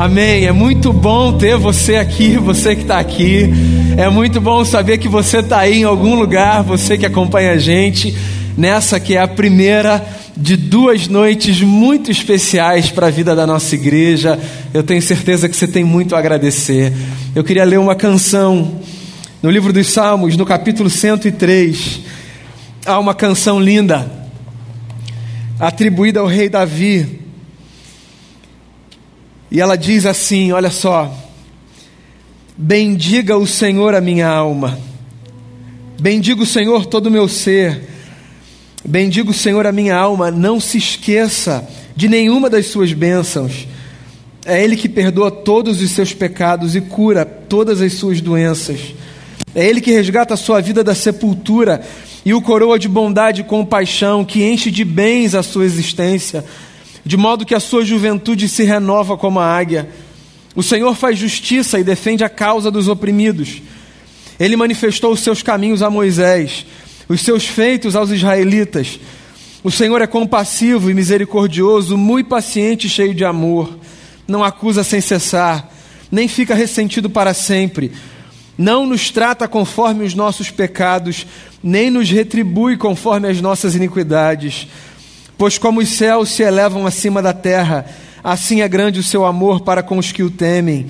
Amém. É muito bom ter você aqui, você que está aqui. É muito bom saber que você está aí em algum lugar, você que acompanha a gente nessa que é a primeira de duas noites muito especiais para a vida da nossa igreja. Eu tenho certeza que você tem muito a agradecer. Eu queria ler uma canção no livro dos Salmos, no capítulo 103. Há uma canção linda atribuída ao rei Davi e ela diz assim: Olha só, bendiga o Senhor a minha alma, bendiga o Senhor todo o meu ser, bendiga o Senhor a minha alma, não se esqueça de nenhuma das suas bênçãos. É Ele que perdoa todos os seus pecados e cura todas as suas doenças. É Ele que resgata a sua vida da sepultura e o coroa de bondade e compaixão, que enche de bens a sua existência de modo que a sua juventude se renova como a águia. O Senhor faz justiça e defende a causa dos oprimidos. Ele manifestou os seus caminhos a Moisés, os seus feitos aos israelitas. O Senhor é compassivo e misericordioso, muito paciente e cheio de amor. Não acusa sem cessar, nem fica ressentido para sempre. Não nos trata conforme os nossos pecados, nem nos retribui conforme as nossas iniquidades. Pois como os céus se elevam acima da terra, assim é grande o seu amor para com os que o temem.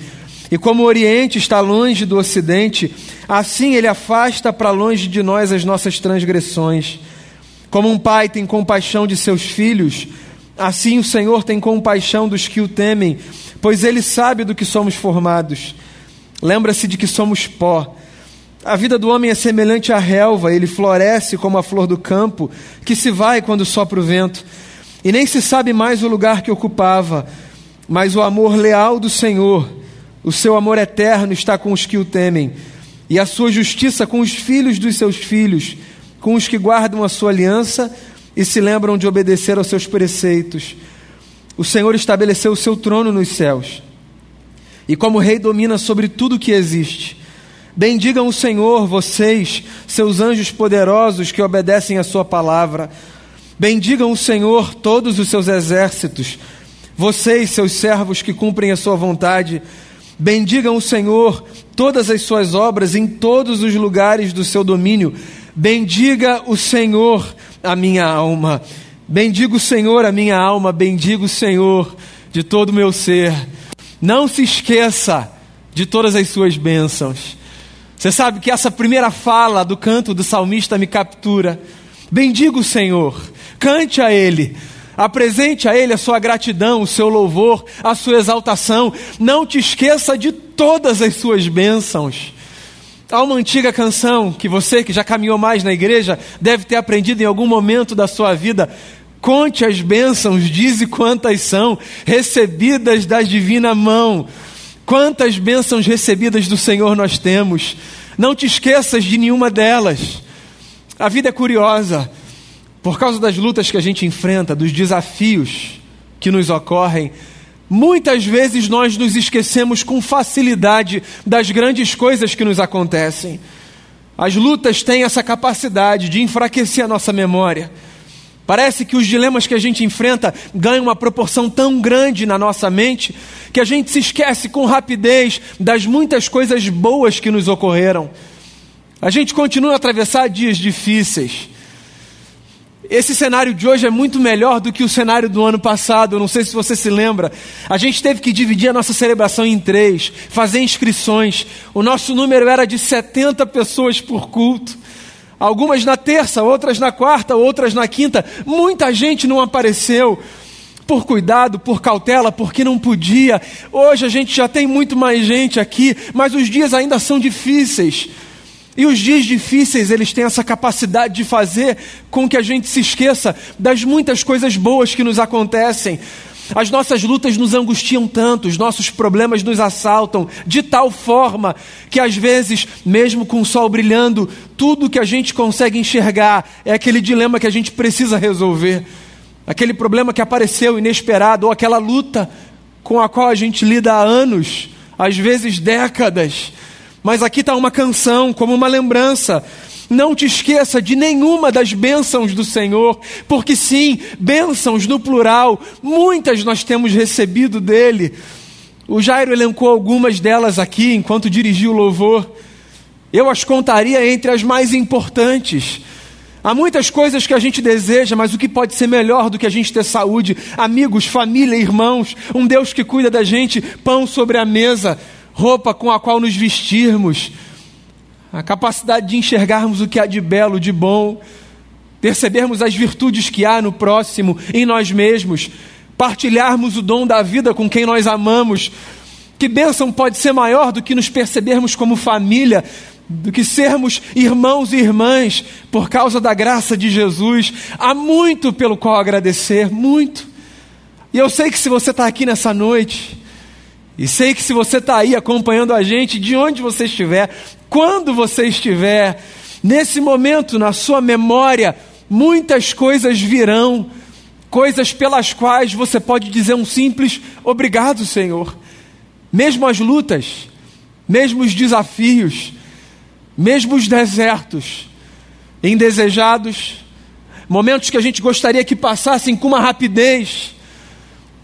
E como o Oriente está longe do Ocidente, assim ele afasta para longe de nós as nossas transgressões. Como um pai tem compaixão de seus filhos, assim o Senhor tem compaixão dos que o temem, pois ele sabe do que somos formados. Lembra-se de que somos pó a vida do homem é semelhante à relva, ele floresce como a flor do campo, que se vai quando sopra o vento, e nem se sabe mais o lugar que ocupava. Mas o amor leal do Senhor, o seu amor eterno está com os que o temem, e a sua justiça com os filhos dos seus filhos, com os que guardam a sua aliança e se lembram de obedecer aos seus preceitos. O Senhor estabeleceu o seu trono nos céus, e como rei domina sobre tudo que existe. Bendigam o Senhor, vocês, seus anjos poderosos que obedecem a Sua palavra. Bendigam o Senhor, todos os seus exércitos, vocês, seus servos que cumprem a Sua vontade. Bendigam o Senhor, todas as Suas obras em todos os lugares do seu domínio. Bendiga o Senhor, a minha alma. Bendiga o Senhor, a minha alma. Bendiga o Senhor de todo o meu ser. Não se esqueça de todas as suas bênçãos. Você sabe que essa primeira fala do canto do salmista me captura. Bendiga o Senhor, cante a Ele, apresente a Ele a sua gratidão, o seu louvor, a sua exaltação. Não te esqueça de todas as suas bênçãos. Há uma antiga canção que você que já caminhou mais na igreja deve ter aprendido em algum momento da sua vida. Conte as bênçãos, dize quantas são, recebidas da divina mão. Quantas bênçãos recebidas do Senhor nós temos. Não te esqueças de nenhuma delas. A vida é curiosa. Por causa das lutas que a gente enfrenta, dos desafios que nos ocorrem, muitas vezes nós nos esquecemos com facilidade das grandes coisas que nos acontecem. As lutas têm essa capacidade de enfraquecer a nossa memória Parece que os dilemas que a gente enfrenta ganham uma proporção tão grande na nossa mente que a gente se esquece com rapidez das muitas coisas boas que nos ocorreram. A gente continua a atravessar dias difíceis. Esse cenário de hoje é muito melhor do que o cenário do ano passado. Não sei se você se lembra. A gente teve que dividir a nossa celebração em três, fazer inscrições. O nosso número era de 70 pessoas por culto. Algumas na terça, outras na quarta, outras na quinta. Muita gente não apareceu por cuidado, por cautela, porque não podia. Hoje a gente já tem muito mais gente aqui, mas os dias ainda são difíceis. E os dias difíceis, eles têm essa capacidade de fazer com que a gente se esqueça das muitas coisas boas que nos acontecem. As nossas lutas nos angustiam tanto, os nossos problemas nos assaltam de tal forma que às vezes, mesmo com o sol brilhando, tudo que a gente consegue enxergar é aquele dilema que a gente precisa resolver. Aquele problema que apareceu inesperado, ou aquela luta com a qual a gente lida há anos, às vezes décadas. Mas aqui está uma canção, como uma lembrança não te esqueça de nenhuma das bênçãos do Senhor, porque sim, bênçãos no plural, muitas nós temos recebido dele. O Jairo elencou algumas delas aqui enquanto dirigiu o louvor. Eu as contaria entre as mais importantes. Há muitas coisas que a gente deseja, mas o que pode ser melhor do que a gente ter saúde, amigos, família, irmãos, um Deus que cuida da gente, pão sobre a mesa, roupa com a qual nos vestirmos, a capacidade de enxergarmos o que há de belo, de bom, percebermos as virtudes que há no próximo, em nós mesmos, partilharmos o dom da vida com quem nós amamos. Que bênção pode ser maior do que nos percebermos como família, do que sermos irmãos e irmãs por causa da graça de Jesus. Há muito pelo qual agradecer, muito. E eu sei que se você está aqui nessa noite, e sei que se você está aí acompanhando a gente, de onde você estiver, quando você estiver, nesse momento na sua memória, muitas coisas virão, coisas pelas quais você pode dizer um simples obrigado, Senhor. Mesmo as lutas, mesmo os desafios, mesmo os desertos, indesejados, momentos que a gente gostaria que passassem com uma rapidez,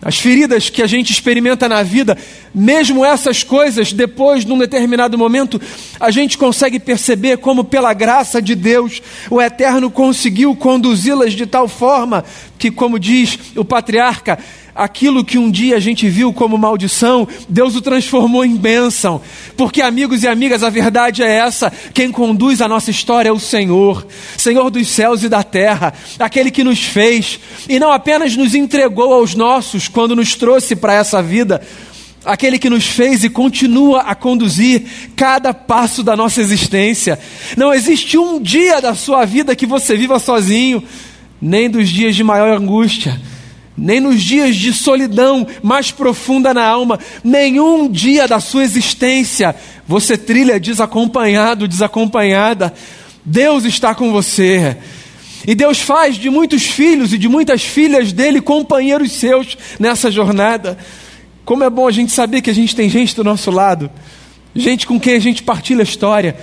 as feridas que a gente experimenta na vida, mesmo essas coisas, depois, num determinado momento, a gente consegue perceber como, pela graça de Deus, o Eterno conseguiu conduzi-las de tal forma que, como diz o patriarca, aquilo que um dia a gente viu como maldição, Deus o transformou em bênção. Porque, amigos e amigas, a verdade é essa: quem conduz a nossa história é o Senhor, Senhor dos céus e da terra, aquele que nos fez. E não apenas nos entregou aos nossos quando nos trouxe para essa vida, aquele que nos fez e continua a conduzir cada passo da nossa existência. Não existe um dia da sua vida que você viva sozinho, nem dos dias de maior angústia nem nos dias de solidão mais profunda na alma, nenhum dia da sua existência você trilha desacompanhado, desacompanhada. Deus está com você. E Deus faz de muitos filhos e de muitas filhas dele companheiros seus nessa jornada. Como é bom a gente saber que a gente tem gente do nosso lado, gente com quem a gente partilha a história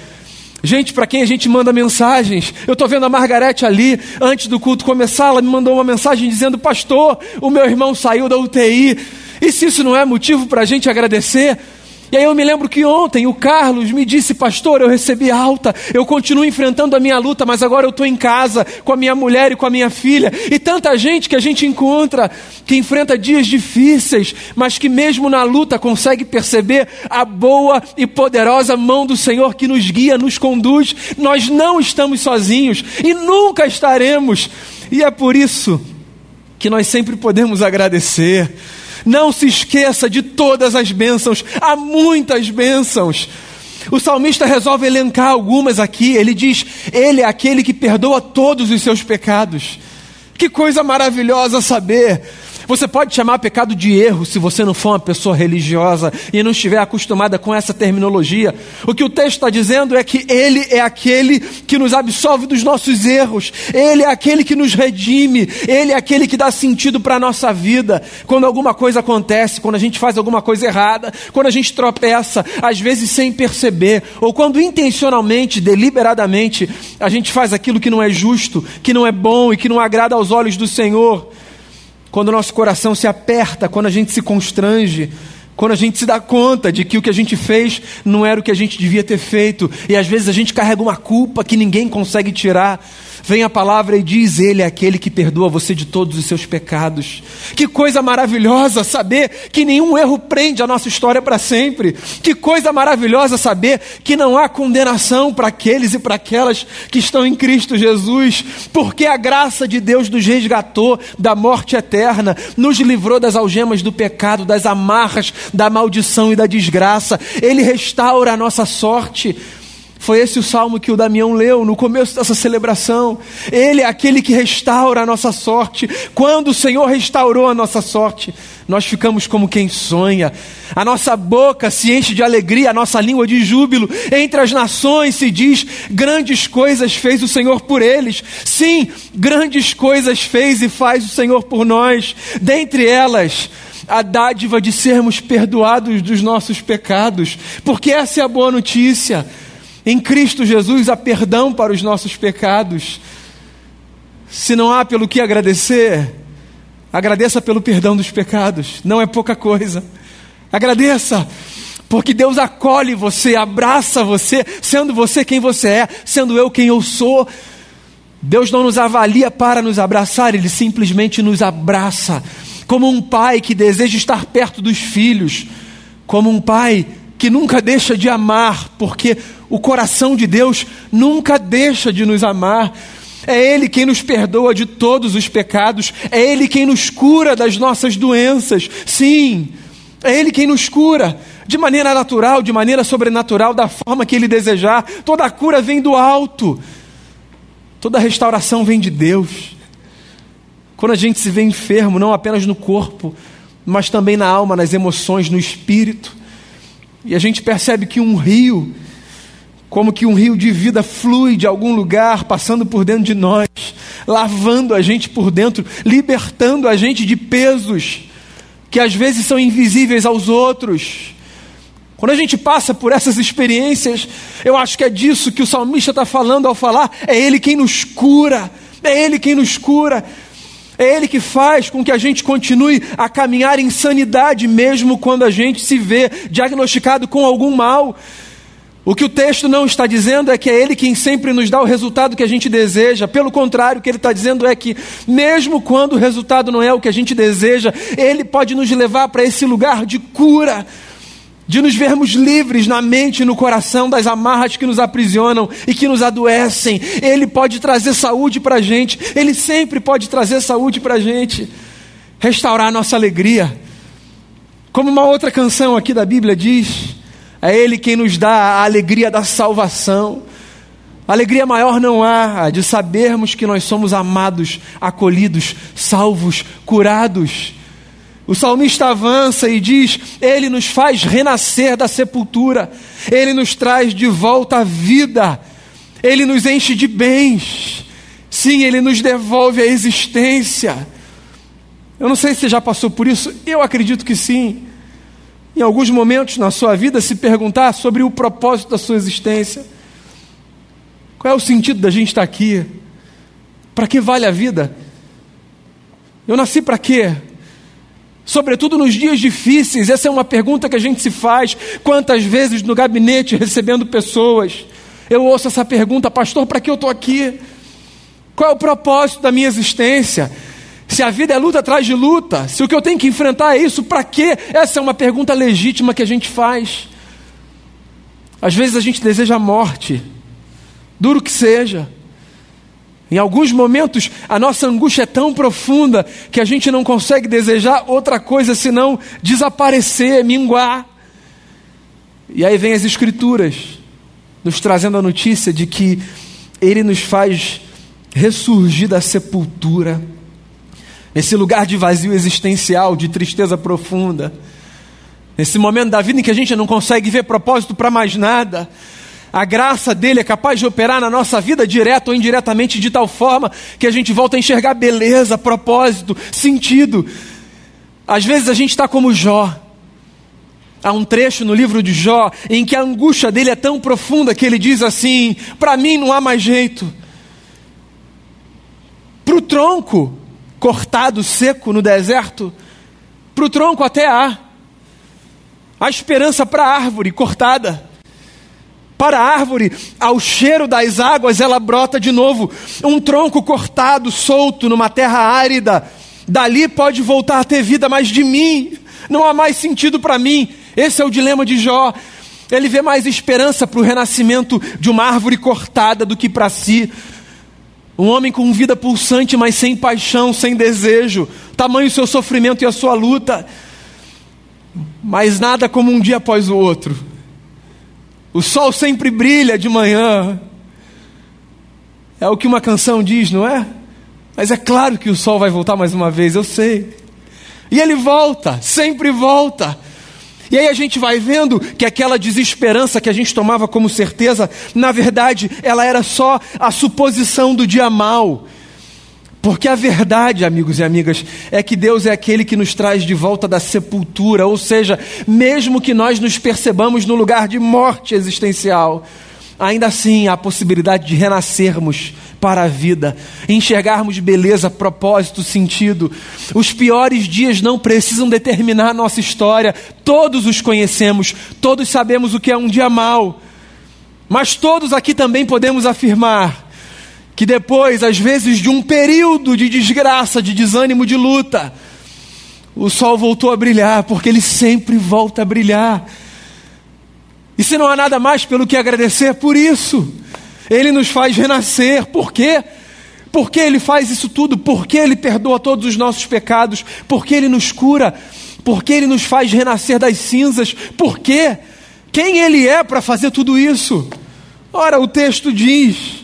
gente para quem a gente manda mensagens. Eu estou vendo a Margarete ali, antes do culto começar, ela me mandou uma mensagem dizendo: Pastor, o meu irmão saiu da UTI. E se isso não é motivo para a gente agradecer? E aí eu me lembro que ontem o Carlos me disse, pastor, eu recebi alta, eu continuo enfrentando a minha luta, mas agora eu estou em casa com a minha mulher e com a minha filha. E tanta gente que a gente encontra que enfrenta dias difíceis, mas que mesmo na luta consegue perceber a boa e poderosa mão do Senhor que nos guia, nos conduz. Nós não estamos sozinhos e nunca estaremos. E é por isso que nós sempre podemos agradecer não se esqueça de todas as bênçãos, há muitas bênçãos. O salmista resolve elencar algumas aqui. Ele diz: Ele é aquele que perdoa todos os seus pecados. Que coisa maravilhosa saber você pode chamar pecado de erro se você não for uma pessoa religiosa e não estiver acostumada com essa terminologia. O que o texto está dizendo é que Ele é aquele que nos absolve dos nossos erros, Ele é aquele que nos redime, Ele é aquele que dá sentido para a nossa vida. Quando alguma coisa acontece, quando a gente faz alguma coisa errada, quando a gente tropeça, às vezes sem perceber, ou quando intencionalmente, deliberadamente, a gente faz aquilo que não é justo, que não é bom e que não agrada aos olhos do Senhor quando o nosso coração se aperta, quando a gente se constrange, quando a gente se dá conta de que o que a gente fez não era o que a gente devia ter feito, e às vezes a gente carrega uma culpa que ninguém consegue tirar. Vem a palavra e diz: Ele é aquele que perdoa você de todos os seus pecados. Que coisa maravilhosa saber que nenhum erro prende a nossa história para sempre. Que coisa maravilhosa saber que não há condenação para aqueles e para aquelas que estão em Cristo Jesus, porque a graça de Deus nos resgatou da morte eterna, nos livrou das algemas do pecado, das amarras da maldição e da desgraça. Ele restaura a nossa sorte. Foi esse o salmo que o Damião leu no começo dessa celebração. Ele é aquele que restaura a nossa sorte. Quando o Senhor restaurou a nossa sorte, nós ficamos como quem sonha. A nossa boca se enche de alegria, a nossa língua de júbilo. Entre as nações se diz: grandes coisas fez o Senhor por eles. Sim, grandes coisas fez e faz o Senhor por nós. Dentre elas, a dádiva de sermos perdoados dos nossos pecados, porque essa é a boa notícia. Em Cristo Jesus há perdão para os nossos pecados. Se não há pelo que agradecer, agradeça pelo perdão dos pecados, não é pouca coisa. Agradeça, porque Deus acolhe você, abraça você, sendo você quem você é, sendo eu quem eu sou. Deus não nos avalia para nos abraçar, Ele simplesmente nos abraça, como um pai que deseja estar perto dos filhos, como um pai que nunca deixa de amar, porque o coração de Deus nunca deixa de nos amar. É Ele quem nos perdoa de todos os pecados, é Ele quem nos cura das nossas doenças. Sim, é Ele quem nos cura, de maneira natural, de maneira sobrenatural, da forma que Ele desejar. Toda cura vem do alto, toda restauração vem de Deus. Quando a gente se vê enfermo, não apenas no corpo, mas também na alma, nas emoções, no espírito, e a gente percebe que um rio, como que um rio de vida flui de algum lugar, passando por dentro de nós, lavando a gente por dentro, libertando a gente de pesos que às vezes são invisíveis aos outros. Quando a gente passa por essas experiências, eu acho que é disso que o salmista está falando ao falar: é Ele quem nos cura, é Ele quem nos cura. É Ele que faz com que a gente continue a caminhar em sanidade, mesmo quando a gente se vê diagnosticado com algum mal. O que o texto não está dizendo é que é Ele quem sempre nos dá o resultado que a gente deseja. Pelo contrário, o que Ele está dizendo é que, mesmo quando o resultado não é o que a gente deseja, Ele pode nos levar para esse lugar de cura, de nos vermos livres na mente e no coração das amarras que nos aprisionam e que nos adoecem. Ele pode trazer saúde para a gente, Ele sempre pode trazer saúde para a gente, restaurar a nossa alegria. Como uma outra canção aqui da Bíblia diz. É Ele quem nos dá a alegria da salvação. Alegria maior não há de sabermos que nós somos amados, acolhidos, salvos, curados. O salmista avança e diz: Ele nos faz renascer da sepultura, Ele nos traz de volta à vida, Ele nos enche de bens, sim, Ele nos devolve a existência. Eu não sei se você já passou por isso, eu acredito que sim em alguns momentos na sua vida, se perguntar sobre o propósito da sua existência. Qual é o sentido da gente estar aqui? Para que vale a vida? Eu nasci para quê? Sobretudo nos dias difíceis, essa é uma pergunta que a gente se faz. Quantas vezes no gabinete recebendo pessoas, eu ouço essa pergunta, pastor, para que eu estou aqui? Qual é o propósito da minha existência? Se a vida é luta atrás de luta, se o que eu tenho que enfrentar é isso, para quê? Essa é uma pergunta legítima que a gente faz. Às vezes a gente deseja a morte, duro que seja. Em alguns momentos, a nossa angústia é tão profunda que a gente não consegue desejar outra coisa senão desaparecer, minguar. E aí vem as Escrituras, nos trazendo a notícia de que Ele nos faz ressurgir da sepultura. Nesse lugar de vazio existencial, de tristeza profunda, nesse momento da vida em que a gente não consegue ver propósito para mais nada, a graça dele é capaz de operar na nossa vida, direto ou indiretamente, de tal forma que a gente volta a enxergar beleza, propósito, sentido. Às vezes a gente está como Jó. Há um trecho no livro de Jó em que a angústia dele é tão profunda que ele diz assim: Para mim não há mais jeito. Para o tronco, cortado, seco no deserto, para o tronco até há. Há esperança para a árvore cortada. Para a árvore, ao cheiro das águas, ela brota de novo. Um tronco cortado, solto, numa terra árida. Dali pode voltar a ter vida, mas de mim não há mais sentido para mim. Esse é o dilema de Jó. Ele vê mais esperança para o renascimento de uma árvore cortada do que para si. Um homem com vida pulsante, mas sem paixão, sem desejo. Tamanho o seu sofrimento e a sua luta. Mas nada como um dia após o outro. O sol sempre brilha de manhã. É o que uma canção diz, não é? Mas é claro que o sol vai voltar mais uma vez, eu sei. E ele volta, sempre volta. E aí a gente vai vendo que aquela desesperança que a gente tomava como certeza, na verdade, ela era só a suposição do dia mal. Porque a verdade, amigos e amigas, é que Deus é aquele que nos traz de volta da sepultura, ou seja, mesmo que nós nos percebamos no lugar de morte existencial, ainda assim há a possibilidade de renascermos para a vida, enxergarmos beleza, propósito, sentido. Os piores dias não precisam determinar a nossa história, todos os conhecemos, todos sabemos o que é um dia mau, mas todos aqui também podemos afirmar que depois, às vezes, de um período de desgraça, de desânimo, de luta, o sol voltou a brilhar, porque ele sempre volta a brilhar. E se não há nada mais pelo que agradecer por isso, ele nos faz renascer. Por quê? Porque ele faz isso tudo, porque ele perdoa todos os nossos pecados, porque ele nos cura, porque ele nos faz renascer das cinzas. Por quê? Quem ele é para fazer tudo isso? Ora, o texto diz,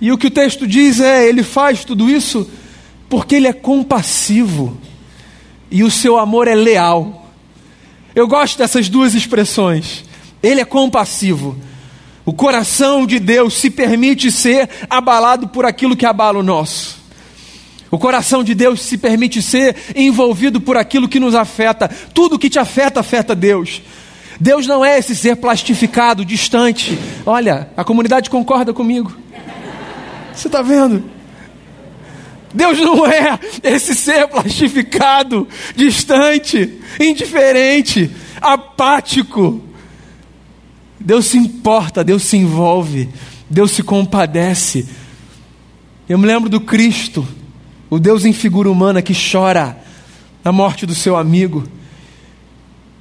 e o que o texto diz é: ele faz tudo isso porque ele é compassivo e o seu amor é leal. Eu gosto dessas duas expressões. Ele é compassivo. O coração de Deus se permite ser abalado por aquilo que abala o nosso. O coração de Deus se permite ser envolvido por aquilo que nos afeta. Tudo que te afeta, afeta Deus. Deus não é esse ser plastificado, distante. Olha, a comunidade concorda comigo. Você está vendo? Deus não é esse ser plastificado, distante, indiferente, apático. Deus se importa, Deus se envolve, Deus se compadece. Eu me lembro do Cristo, o Deus em figura humana que chora na morte do seu amigo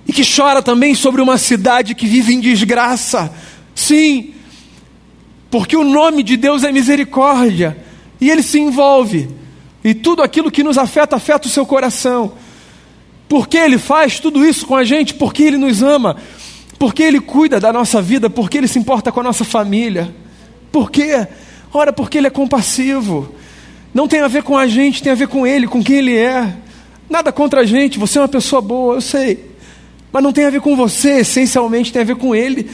e que chora também sobre uma cidade que vive em desgraça. Sim, porque o nome de Deus é misericórdia e ele se envolve. E tudo aquilo que nos afeta, afeta o seu coração. Porque Ele faz tudo isso com a gente? Porque Ele nos ama. Porque Ele cuida da nossa vida. Porque Ele se importa com a nossa família. Por quê? Ora, porque Ele é compassivo. Não tem a ver com a gente, tem a ver com Ele, com quem Ele é. Nada contra a gente, você é uma pessoa boa, eu sei. Mas não tem a ver com você, essencialmente tem a ver com Ele.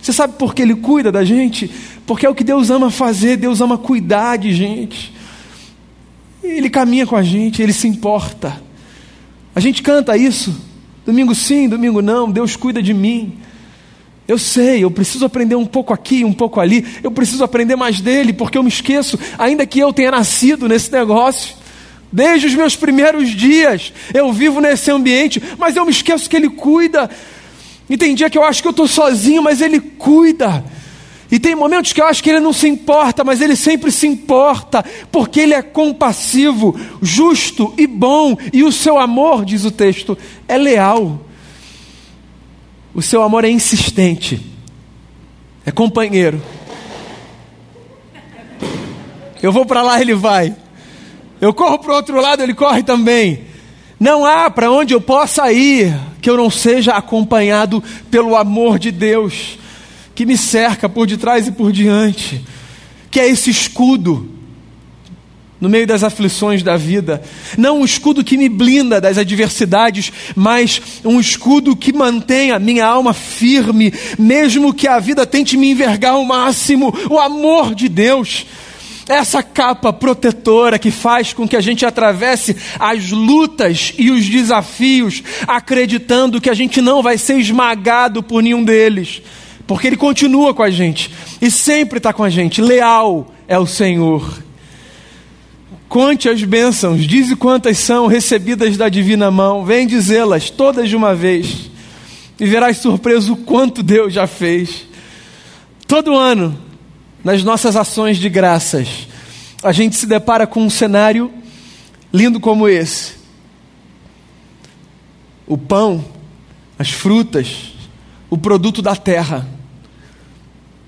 Você sabe por que Ele cuida da gente? Porque é o que Deus ama fazer, Deus ama cuidar de gente. Ele caminha com a gente, ele se importa. A gente canta isso, domingo sim, domingo não, Deus cuida de mim. Eu sei, eu preciso aprender um pouco aqui, um pouco ali, eu preciso aprender mais dele, porque eu me esqueço, ainda que eu tenha nascido nesse negócio, desde os meus primeiros dias, eu vivo nesse ambiente, mas eu me esqueço que ele cuida. E tem dia que eu acho que eu estou sozinho, mas ele cuida. E tem momentos que eu acho que ele não se importa, mas ele sempre se importa, porque ele é compassivo, justo e bom, e o seu amor, diz o texto, é leal. O seu amor é insistente, é companheiro. Eu vou para lá, ele vai. Eu corro para o outro lado, ele corre também. Não há para onde eu possa ir que eu não seja acompanhado pelo amor de Deus que me cerca por detrás e por diante, que é esse escudo no meio das aflições da vida. Não um escudo que me blinda das adversidades, mas um escudo que mantém a minha alma firme, mesmo que a vida tente me envergar ao máximo. O amor de Deus. Essa capa protetora que faz com que a gente atravesse as lutas e os desafios, acreditando que a gente não vai ser esmagado por nenhum deles porque Ele continua com a gente e sempre está com a gente. Leal é o Senhor. Conte as bênçãos, dize quantas são recebidas da divina mão, vem dizê-las todas de uma vez, e verás surpreso o quanto Deus já fez. Todo ano, nas nossas ações de graças, a gente se depara com um cenário lindo como esse. O pão, as frutas, o produto da terra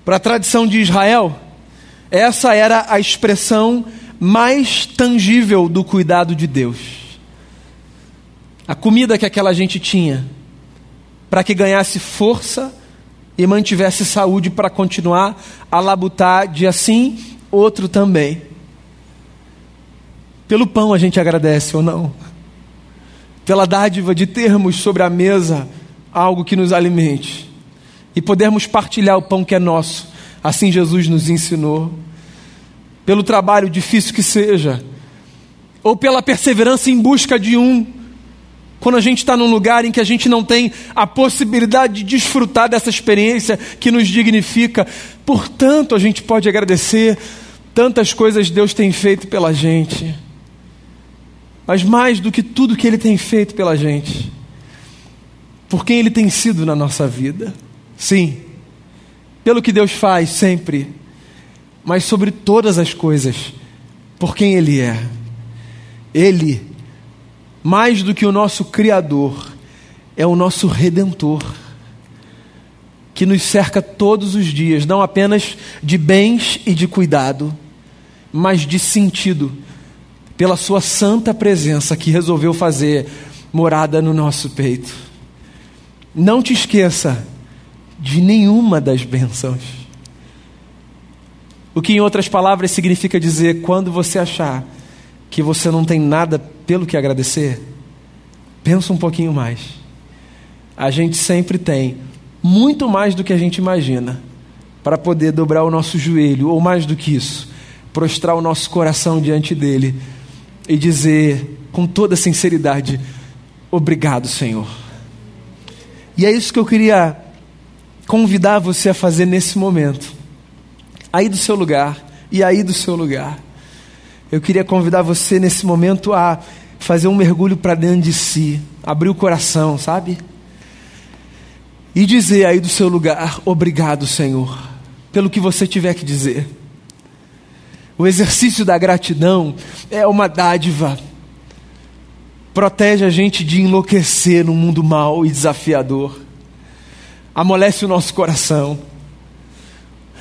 para a tradição de Israel, essa era a expressão mais tangível do cuidado de Deus. A comida que aquela gente tinha, para que ganhasse força e mantivesse saúde para continuar a labutar de assim, outro também. Pelo pão a gente agradece ou não? Pela dádiva de termos sobre a mesa algo que nos alimente e podermos partilhar o pão que é nosso. Assim Jesus nos ensinou. Pelo trabalho difícil que seja, ou pela perseverança em busca de um. Quando a gente está num lugar em que a gente não tem a possibilidade de desfrutar dessa experiência que nos dignifica, portanto, a gente pode agradecer Tantas coisas Deus tem feito pela gente, mas mais do que tudo que Ele tem feito pela gente, por quem Ele tem sido na nossa vida. Sim, pelo que Deus faz sempre, mas sobre todas as coisas, por quem Ele é. Ele, mais do que o nosso Criador, é o nosso Redentor, que nos cerca todos os dias, não apenas de bens e de cuidado, mas de sentido, pela Sua santa presença que resolveu fazer morada no nosso peito. Não te esqueça de nenhuma das bênçãos. O que, em outras palavras, significa dizer: quando você achar que você não tem nada pelo que agradecer, pensa um pouquinho mais. A gente sempre tem muito mais do que a gente imagina para poder dobrar o nosso joelho, ou mais do que isso, prostrar o nosso coração diante dele e dizer com toda sinceridade: Obrigado, Senhor. E é isso que eu queria convidar você a fazer nesse momento. Aí do seu lugar, e aí do seu lugar. Eu queria convidar você nesse momento a fazer um mergulho para dentro de si, abrir o coração, sabe? E dizer aí do seu lugar: Obrigado, Senhor, pelo que você tiver que dizer. O exercício da gratidão é uma dádiva. Protege a gente de enlouquecer num mundo mau e desafiador amolece o nosso coração.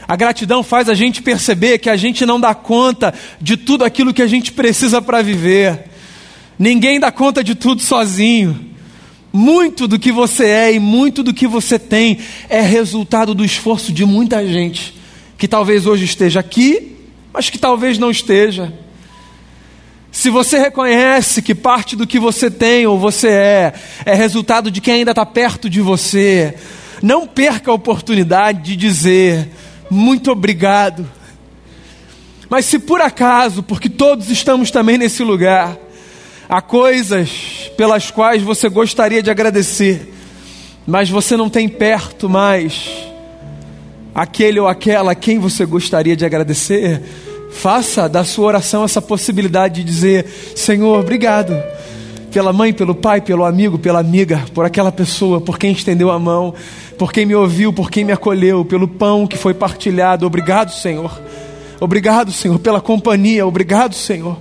A gratidão faz a gente perceber que a gente não dá conta de tudo aquilo que a gente precisa para viver. Ninguém dá conta de tudo sozinho. Muito do que você é e muito do que você tem é resultado do esforço de muita gente que talvez hoje esteja aqui, mas que talvez não esteja. Se você reconhece que parte do que você tem ou você é é resultado de quem ainda está perto de você, não perca a oportunidade de dizer muito obrigado. Mas se por acaso, porque todos estamos também nesse lugar, há coisas pelas quais você gostaria de agradecer, mas você não tem perto mais aquele ou aquela a quem você gostaria de agradecer, faça da sua oração essa possibilidade de dizer: Senhor, obrigado pela mãe, pelo pai, pelo amigo, pela amiga, por aquela pessoa, por quem estendeu a mão, por quem me ouviu, por quem me acolheu, pelo pão que foi partilhado. Obrigado, Senhor. Obrigado, Senhor, pela companhia. Obrigado, Senhor.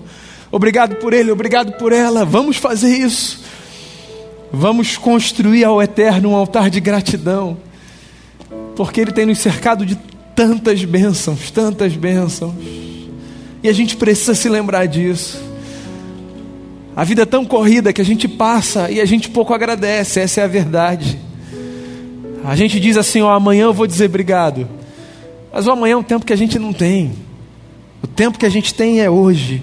Obrigado por ele, obrigado por ela. Vamos fazer isso. Vamos construir ao Eterno um altar de gratidão, porque Ele tem nos cercado de tantas bênçãos, tantas bênçãos, e a gente precisa se lembrar disso. A vida é tão corrida que a gente passa e a gente pouco agradece, essa é a verdade. A gente diz assim: ó, amanhã eu vou dizer obrigado. Mas o amanhã é um tempo que a gente não tem. O tempo que a gente tem é hoje.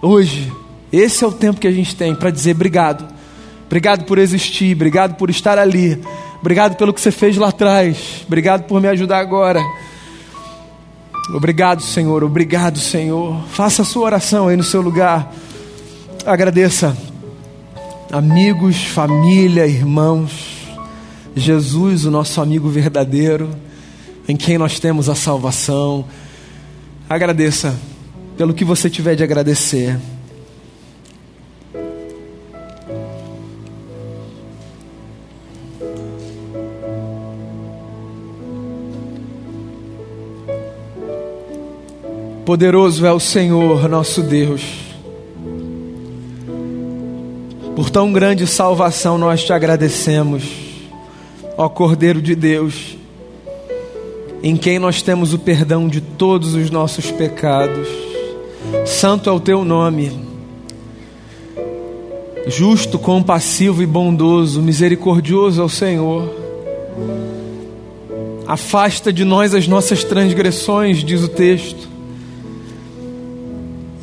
Hoje. Esse é o tempo que a gente tem para dizer obrigado. Obrigado por existir, obrigado por estar ali. Obrigado pelo que você fez lá atrás. Obrigado por me ajudar agora. Obrigado, Senhor. Obrigado, Senhor. Faça a sua oração aí no seu lugar. Agradeça amigos, família, irmãos. Jesus, o nosso amigo verdadeiro, em quem nós temos a salvação. Agradeça pelo que você tiver de agradecer. Poderoso é o Senhor, nosso Deus por tão grande salvação nós te agradecemos, ó Cordeiro de Deus, em quem nós temos o perdão de todos os nossos pecados. Santo é o teu nome. Justo, compassivo e bondoso, misericordioso é o Senhor. Afasta de nós as nossas transgressões, diz o texto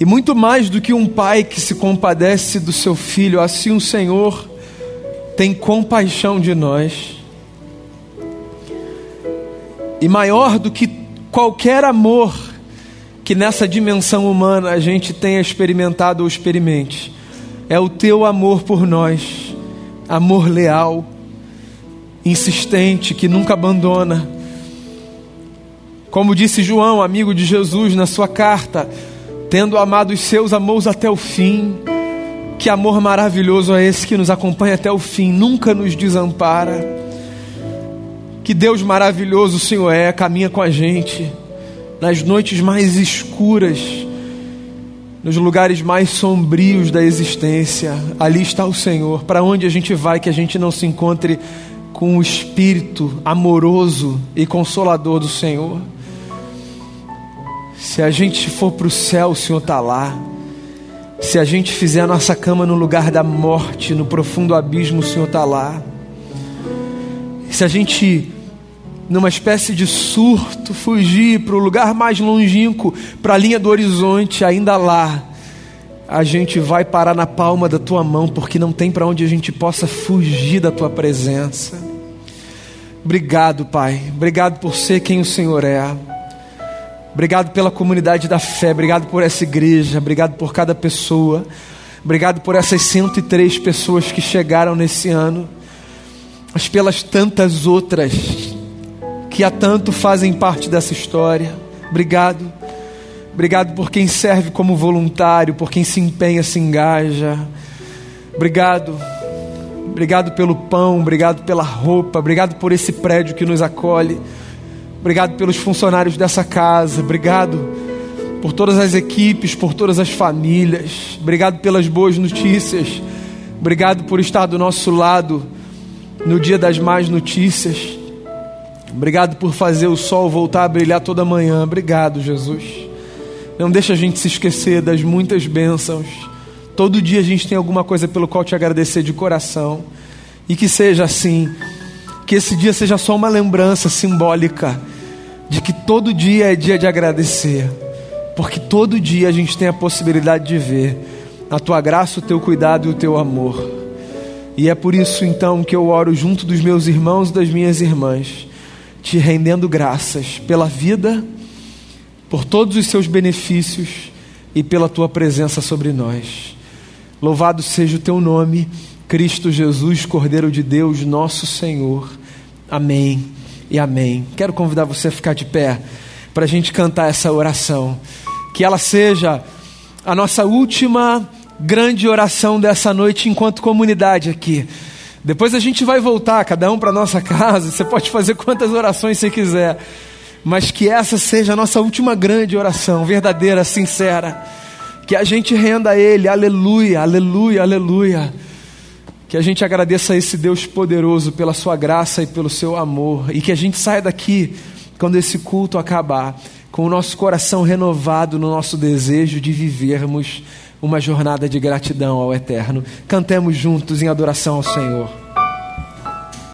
e muito mais do que um pai que se compadece do seu filho, assim o Senhor tem compaixão de nós. E maior do que qualquer amor que nessa dimensão humana a gente tenha experimentado ou experimente, é o teu amor por nós, amor leal, insistente, que nunca abandona Como disse João, amigo de Jesus, na sua carta, tendo amado os seus, amou-os até o fim. Que amor maravilhoso é esse que nos acompanha até o fim, nunca nos desampara. Que Deus maravilhoso o Senhor é, caminha com a gente nas noites mais escuras, nos lugares mais sombrios da existência. Ali está o Senhor. Para onde a gente vai que a gente não se encontre com o espírito amoroso e consolador do Senhor? Se a gente for para o céu, o Senhor está lá. Se a gente fizer a nossa cama no lugar da morte, no profundo abismo, o Senhor está lá. Se a gente, numa espécie de surto, fugir para o lugar mais longínquo, para a linha do horizonte, ainda lá, a gente vai parar na palma da tua mão, porque não tem para onde a gente possa fugir da tua presença. Obrigado, Pai. Obrigado por ser quem o Senhor é. Obrigado pela comunidade da fé, obrigado por essa igreja, obrigado por cada pessoa, obrigado por essas 103 pessoas que chegaram nesse ano, mas pelas tantas outras que há tanto fazem parte dessa história. Obrigado. Obrigado por quem serve como voluntário, por quem se empenha, se engaja. Obrigado. Obrigado pelo pão, obrigado pela roupa, obrigado por esse prédio que nos acolhe. Obrigado pelos funcionários dessa casa. Obrigado por todas as equipes, por todas as famílias. Obrigado pelas boas notícias. Obrigado por estar do nosso lado no dia das más notícias. Obrigado por fazer o sol voltar a brilhar toda manhã. Obrigado, Jesus. Não deixa a gente se esquecer das muitas bênçãos. Todo dia a gente tem alguma coisa pelo qual te agradecer de coração. E que seja assim que esse dia seja só uma lembrança simbólica de que todo dia é dia de agradecer, porque todo dia a gente tem a possibilidade de ver a tua graça, o teu cuidado e o teu amor. E é por isso então que eu oro junto dos meus irmãos e das minhas irmãs, te rendendo graças pela vida, por todos os seus benefícios e pela tua presença sobre nós. Louvado seja o teu nome Cristo Jesus, Cordeiro de Deus, nosso Senhor. Amém e amém. Quero convidar você a ficar de pé para a gente cantar essa oração. Que ela seja a nossa última grande oração dessa noite enquanto comunidade aqui. Depois a gente vai voltar, cada um para nossa casa. Você pode fazer quantas orações você quiser, mas que essa seja a nossa última grande oração, verdadeira, sincera. Que a gente renda a Ele, aleluia, aleluia, aleluia que a gente agradeça a esse Deus poderoso pela sua graça e pelo seu amor. E que a gente saia daqui, quando esse culto acabar, com o nosso coração renovado no nosso desejo de vivermos uma jornada de gratidão ao Eterno. Cantemos juntos em adoração ao Senhor.